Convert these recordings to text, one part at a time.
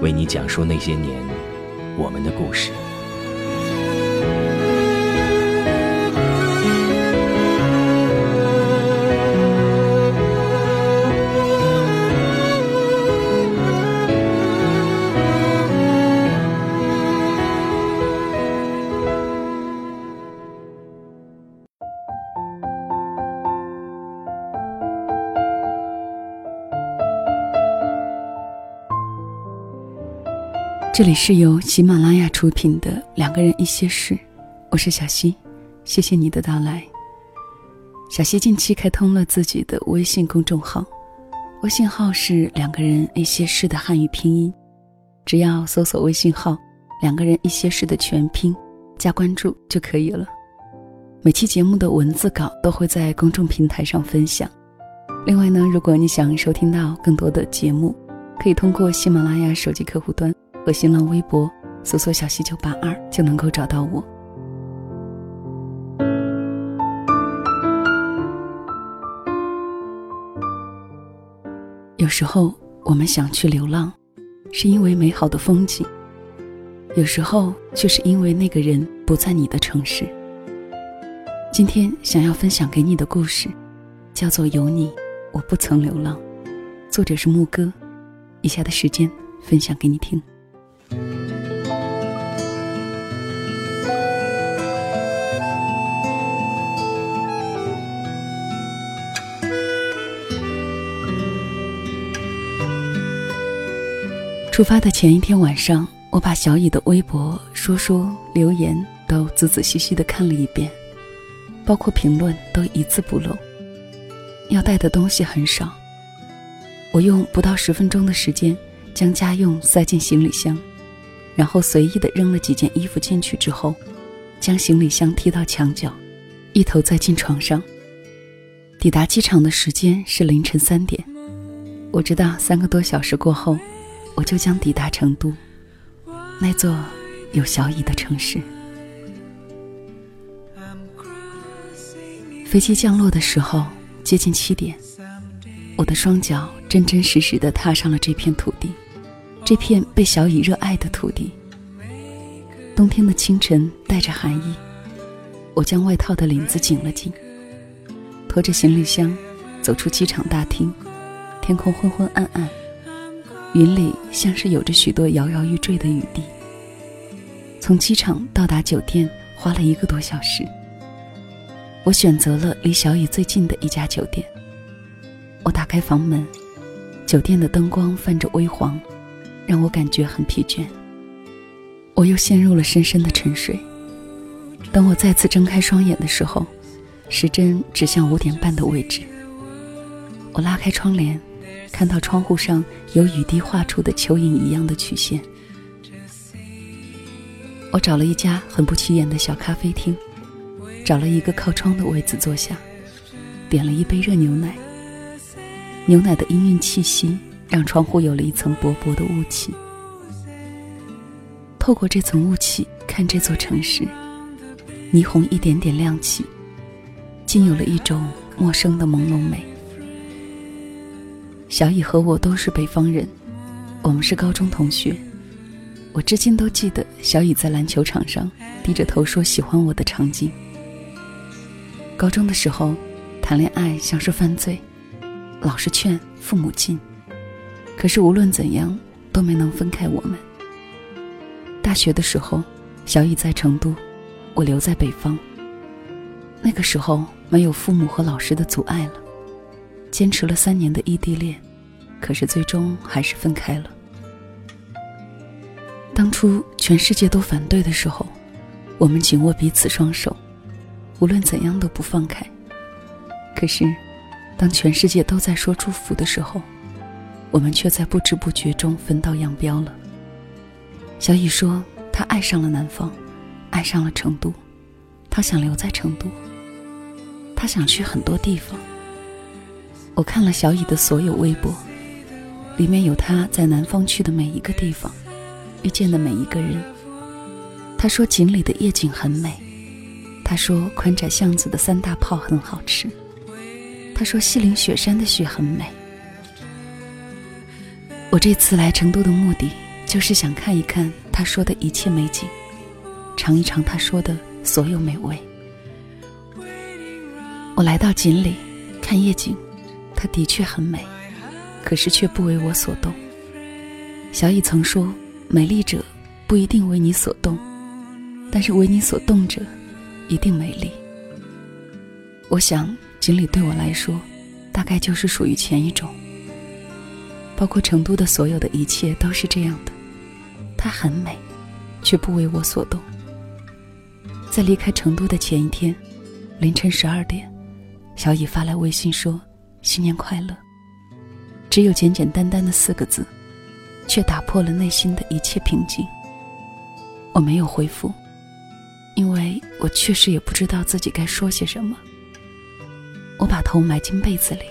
为你讲述那些年我们的故事。这里是由喜马拉雅出品的《两个人一些事》，我是小溪，谢谢你的到来。小溪近期开通了自己的微信公众号，微信号是“两个人一些事”的汉语拼音，只要搜索微信号“两个人一些事”的全拼，加关注就可以了。每期节目的文字稿都会在公众平台上分享。另外呢，如果你想收听到更多的节目，可以通过喜马拉雅手机客户端。和新浪微博搜索“小溪九八二”就能够找到我。有时候我们想去流浪，是因为美好的风景；有时候却是因为那个人不在你的城市。今天想要分享给你的故事，叫做《有你，我不曾流浪》，作者是牧歌。以下的时间分享给你听。出发的前一天晚上，我把小乙的微博、说说、留言都仔仔细细的看了一遍，包括评论都一字不漏。要带的东西很少，我用不到十分钟的时间将家用塞进行李箱，然后随意的扔了几件衣服进去之后，将行李箱踢到墙角，一头栽进床上。抵达机场的时间是凌晨三点，我知道三个多小时过后。我就将抵达成都，那座有小乙的城市。飞机降落的时候接近七点，我的双脚真真实实的踏上了这片土地，这片被小乙热爱的土地。冬天的清晨带着寒意，我将外套的领子紧了紧，拖着行李箱走出机场大厅，天空昏昏暗暗。云里像是有着许多摇摇欲坠的雨滴。从机场到达酒店花了一个多小时。我选择了离小雨最近的一家酒店。我打开房门，酒店的灯光泛着微黄，让我感觉很疲倦。我又陷入了深深的沉睡。等我再次睁开双眼的时候，时针指向五点半的位置。我拉开窗帘。看到窗户上有雨滴画出的蚯蚓一样的曲线，我找了一家很不起眼的小咖啡厅，找了一个靠窗的位子坐下，点了一杯热牛奶。牛奶的氤氲气息让窗户有了一层薄薄的雾气。透过这层雾气看这座城市，霓虹一点点亮起，竟有了一种陌生的朦胧美。小乙和我都是北方人，我们是高中同学。我至今都记得小乙在篮球场上低着头说喜欢我的场景。高中的时候，谈恋爱像是犯罪，老师劝，父母禁。可是无论怎样，都没能分开我们。大学的时候，小乙在成都，我留在北方。那个时候没有父母和老师的阻碍了，坚持了三年的异地恋，可是最终还是分开了。当初全世界都反对的时候，我们紧握彼此双手，无论怎样都不放开。可是，当全世界都在说祝福的时候，我们却在不知不觉中分道扬镳了。小雨说，他爱上了南方，爱上了成都，他想留在成都。他想去很多地方。我看了小乙的所有微博，里面有他在南方去的每一个地方，遇见的每一个人。他说锦里的夜景很美，他说宽窄巷子的三大炮很好吃，他说西岭雪山的雪很美。我这次来成都的目的，就是想看一看他说的一切美景，尝一尝他说的所有美味。我来到锦里看夜景，它的确很美，可是却不为我所动。小乙曾说：“美丽者不一定为你所动，但是为你所动者，一定美丽。”我想锦鲤对我来说，大概就是属于前一种。包括成都的所有的一切都是这样的，它很美，却不为我所动。在离开成都的前一天，凌晨十二点。小乙发来微信说：“新年快乐。”只有简简单单的四个字，却打破了内心的一切平静。我没有回复，因为我确实也不知道自己该说些什么。我把头埋进被子里，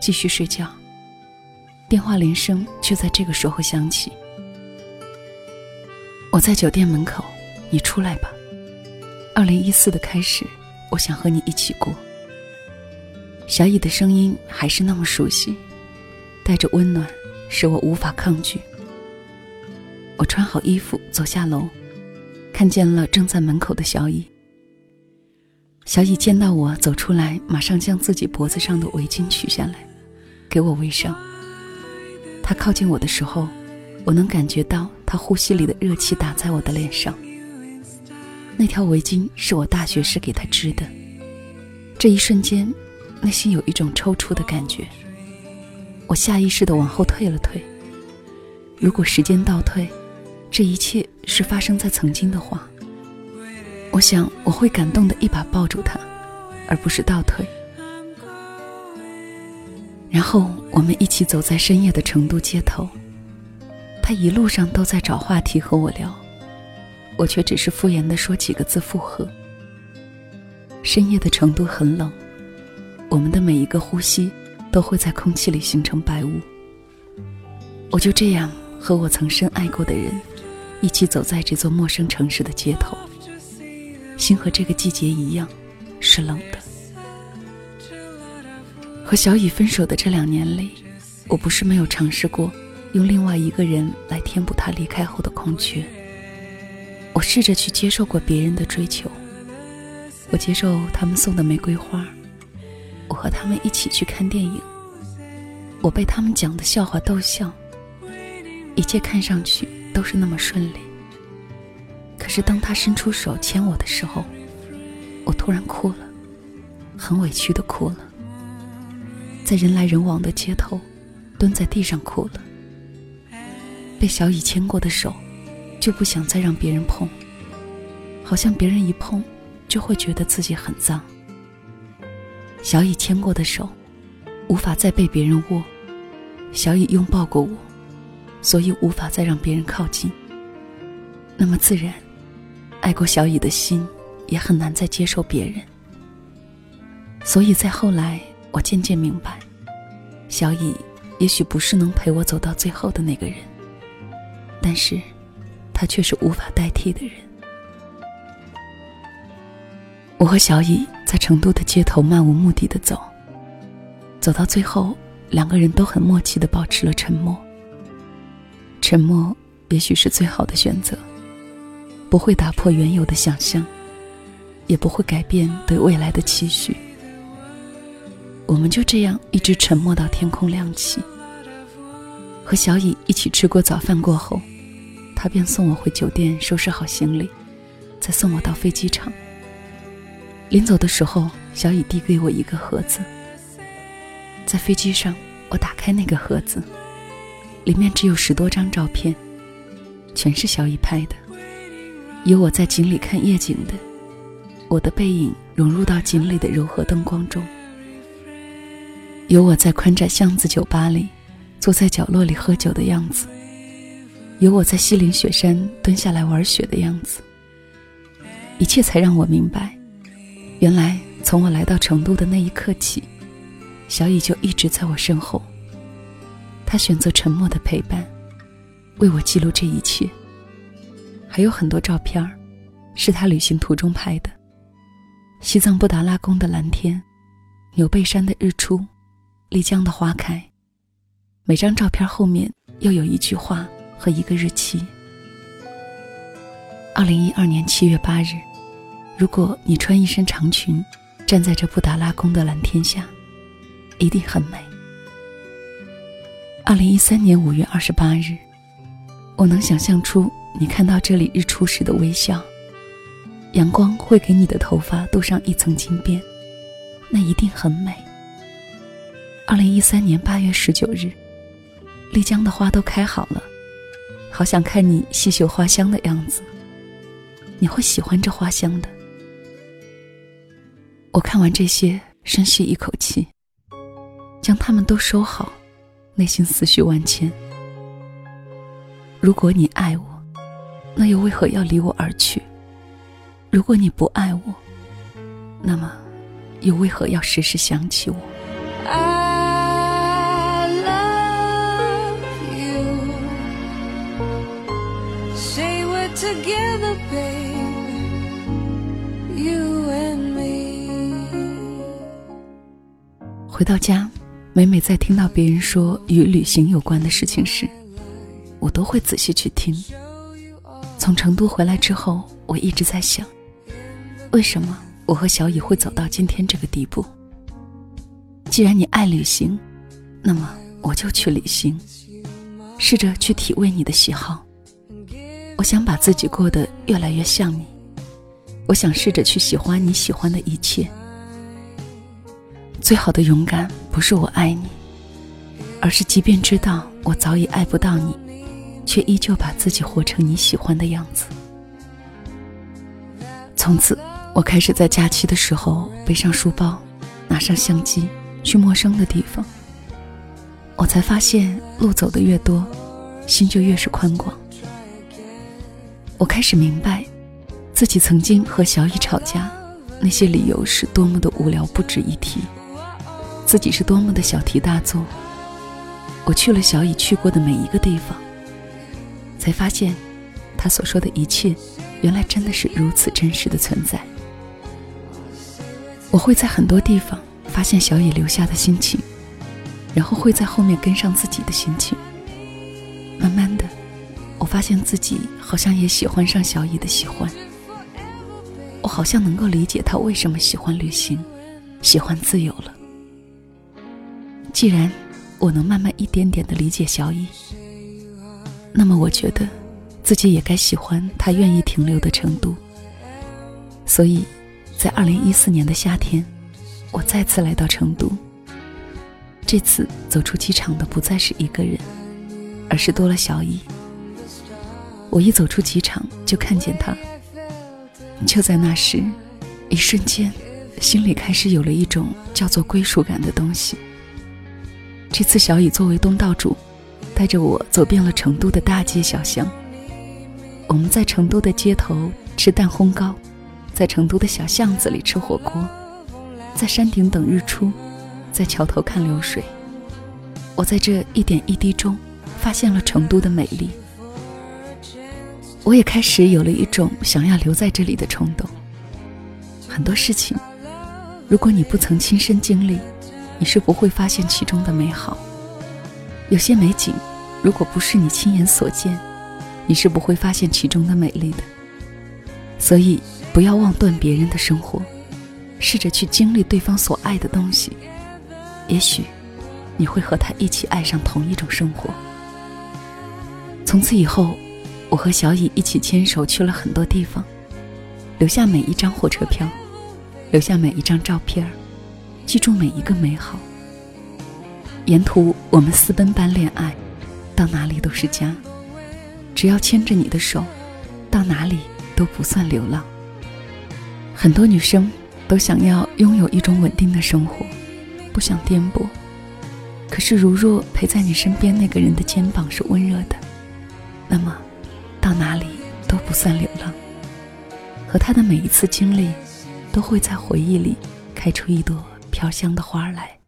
继续睡觉。电话铃声却在这个时候响起。我在酒店门口，你出来吧。二零一四的开始，我想和你一起过。小乙的声音还是那么熟悉，带着温暖，使我无法抗拒。我穿好衣服走下楼，看见了正在门口的小乙。小乙见到我走出来，马上将自己脖子上的围巾取下来，给我围上。他靠近我的时候，我能感觉到他呼吸里的热气打在我的脸上。那条围巾是我大学时给他织的，这一瞬间。内心有一种抽搐的感觉，我下意识的往后退了退。如果时间倒退，这一切是发生在曾经的话，我想我会感动的一把抱住他，而不是倒退。然后我们一起走在深夜的成都街头，他一路上都在找话题和我聊，我却只是敷衍的说几个字附和。深夜的成都很冷。我们的每一个呼吸，都会在空气里形成白雾。我就这样和我曾深爱过的人，一起走在这座陌生城市的街头，心和这个季节一样，是冷的。和小乙分手的这两年里，我不是没有尝试过用另外一个人来填补他离开后的空缺。我试着去接受过别人的追求，我接受他们送的玫瑰花。我和他们一起去看电影，我被他们讲的笑话逗笑，一切看上去都是那么顺利。可是当他伸出手牵我的时候，我突然哭了，很委屈的哭了，在人来人往的街头，蹲在地上哭了。被小乙牵过的手，就不想再让别人碰，好像别人一碰，就会觉得自己很脏。小乙牵过的手，无法再被别人握；小乙拥抱过我，所以无法再让别人靠近。那么自然，爱过小乙的心也很难再接受别人。所以在后来，我渐渐明白，小乙也许不是能陪我走到最后的那个人，但是，他却是无法代替的人。我和小乙在成都的街头漫无目的的走，走到最后，两个人都很默契的保持了沉默。沉默也许是最好的选择，不会打破原有的想象，也不会改变对未来的期许。我们就这样一直沉默到天空亮起。和小乙一起吃过早饭过后，他便送我回酒店收拾好行李，再送我到飞机场。临走的时候，小乙递给我一个盒子。在飞机上，我打开那个盒子，里面只有十多张照片，全是小乙拍的，有我在井里看夜景的，我的背影融入到井里的柔和灯光中。有我在宽窄巷子酒吧里，坐在角落里喝酒的样子；有我在西岭雪山蹲下来玩雪的样子。一切才让我明白，原来从我来到成都的那一刻起，小乙就一直在我身后。他选择沉默的陪伴，为我记录这一切。还有很多照片是他旅行途中拍的：西藏布达拉宫的蓝天，牛背山的日出。丽江的花开，每张照片后面又有一句话和一个日期。二零一二年七月八日，如果你穿一身长裙，站在这布达拉宫的蓝天下，一定很美。二零一三年五月二十八日，我能想象出你看到这里日出时的微笑，阳光会给你的头发镀上一层金边，那一定很美。二零一三年八月十九日，丽江的花都开好了，好想看你细嗅花香的样子。你会喜欢这花香的。我看完这些，深吸一口气，将它们都收好，内心思绪万千。如果你爱我，那又为何要离我而去？如果你不爱我，那么又为何要时时想起我？together, you and 回到家，每每在听到别人说与旅行有关的事情时，我都会仔细去听。从成都回来之后，我一直在想，为什么我和小乙会走到今天这个地步？既然你爱旅行，那么我就去旅行，试着去体味你的喜好。我想把自己过得越来越像你，我想试着去喜欢你喜欢的一切。最好的勇敢不是我爱你，而是即便知道我早已爱不到你，却依旧把自己活成你喜欢的样子。从此，我开始在假期的时候背上书包，拿上相机，去陌生的地方。我才发现，路走的越多，心就越是宽广。我开始明白，自己曾经和小雨吵架，那些理由是多么的无聊不值一提，自己是多么的小题大做。我去了小乙去过的每一个地方，才发现，他所说的一切，原来真的是如此真实的存在。我会在很多地方发现小乙留下的心情，然后会在后面跟上自己的心情，慢慢的。我发现自己好像也喜欢上小乙的喜欢，我好像能够理解他为什么喜欢旅行，喜欢自由了。既然我能慢慢一点点的理解小乙，那么我觉得自己也该喜欢他愿意停留的程度。所以，在二零一四年的夏天，我再次来到成都。这次走出机场的不再是一个人，而是多了小乙。我一走出机场，就看见他。就在那时，一瞬间，心里开始有了一种叫做归属感的东西。这次，小雨作为东道主，带着我走遍了成都的大街小巷。我们在成都的街头吃蛋烘糕，在成都的小巷子里吃火锅，在山顶等日出，在桥头看流水。我在这一点一滴中，发现了成都的美丽。我也开始有了一种想要留在这里的冲动。很多事情，如果你不曾亲身经历，你是不会发现其中的美好。有些美景，如果不是你亲眼所见，你是不会发现其中的美丽的。所以，不要妄断别人的生活，试着去经历对方所爱的东西，也许，你会和他一起爱上同一种生活。从此以后，我和小乙一起牵手去了很多地方，留下每一张火车票，留下每一张照片记住每一个美好。沿途我们私奔般恋爱，到哪里都是家。只要牵着你的手，到哪里都不算流浪。很多女生都想要拥有一种稳定的生活，不想颠簸。可是，如若陪在你身边那个人的肩膀是温热的，那么，到哪里都不算流浪。和他的每一次经历，都会在回忆里开出一朵飘香的花儿来。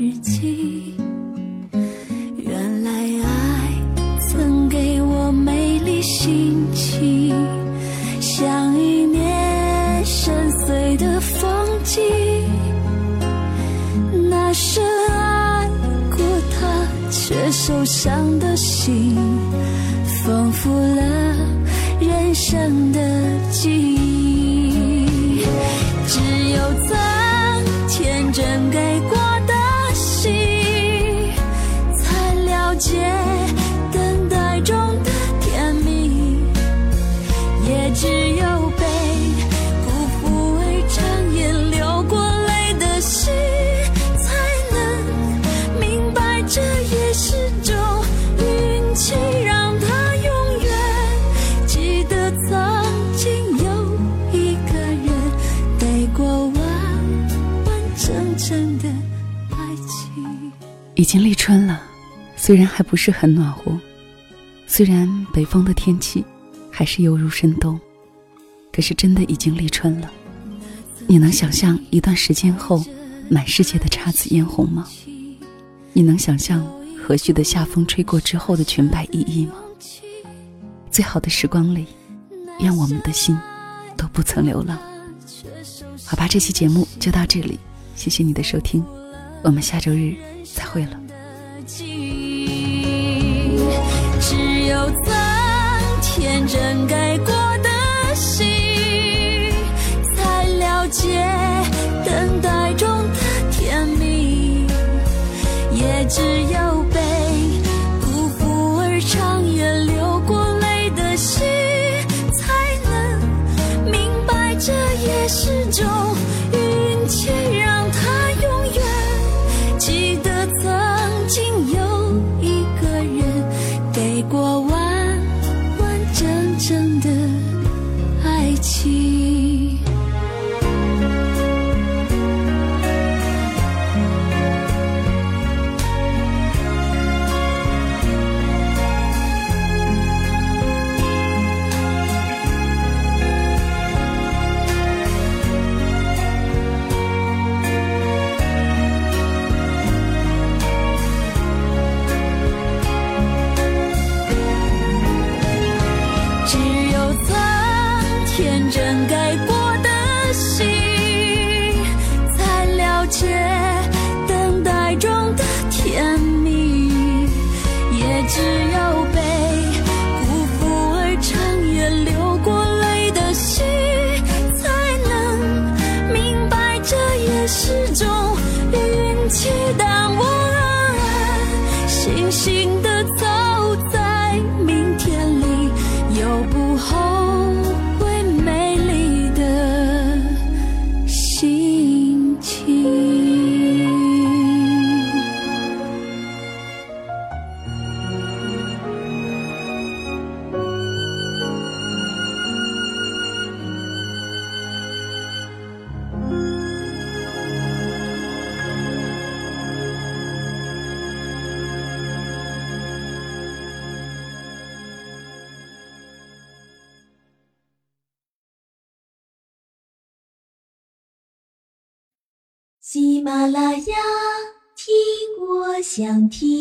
日记。原来爱曾给我美丽心情，像一年深邃的风景。那深爱过他却受伤的心，丰富了。人生的记忆，已经立春了，虽然还不是很暖和，虽然北方的天气还是犹如深冬，可是真的已经立春了。你能想象一段时间后满世界的姹紫嫣红吗？你能想象和煦的夏风吹过之后的裙摆依依吗？最好的时光里，愿我们的心都不曾流浪。好吧，这期节目就到这里，谢谢你的收听。我们下周日再会了。天真给过的心，才了解等待中的甜蜜，也只有被辜负而长夜流过泪的心，才能明白这也是种听。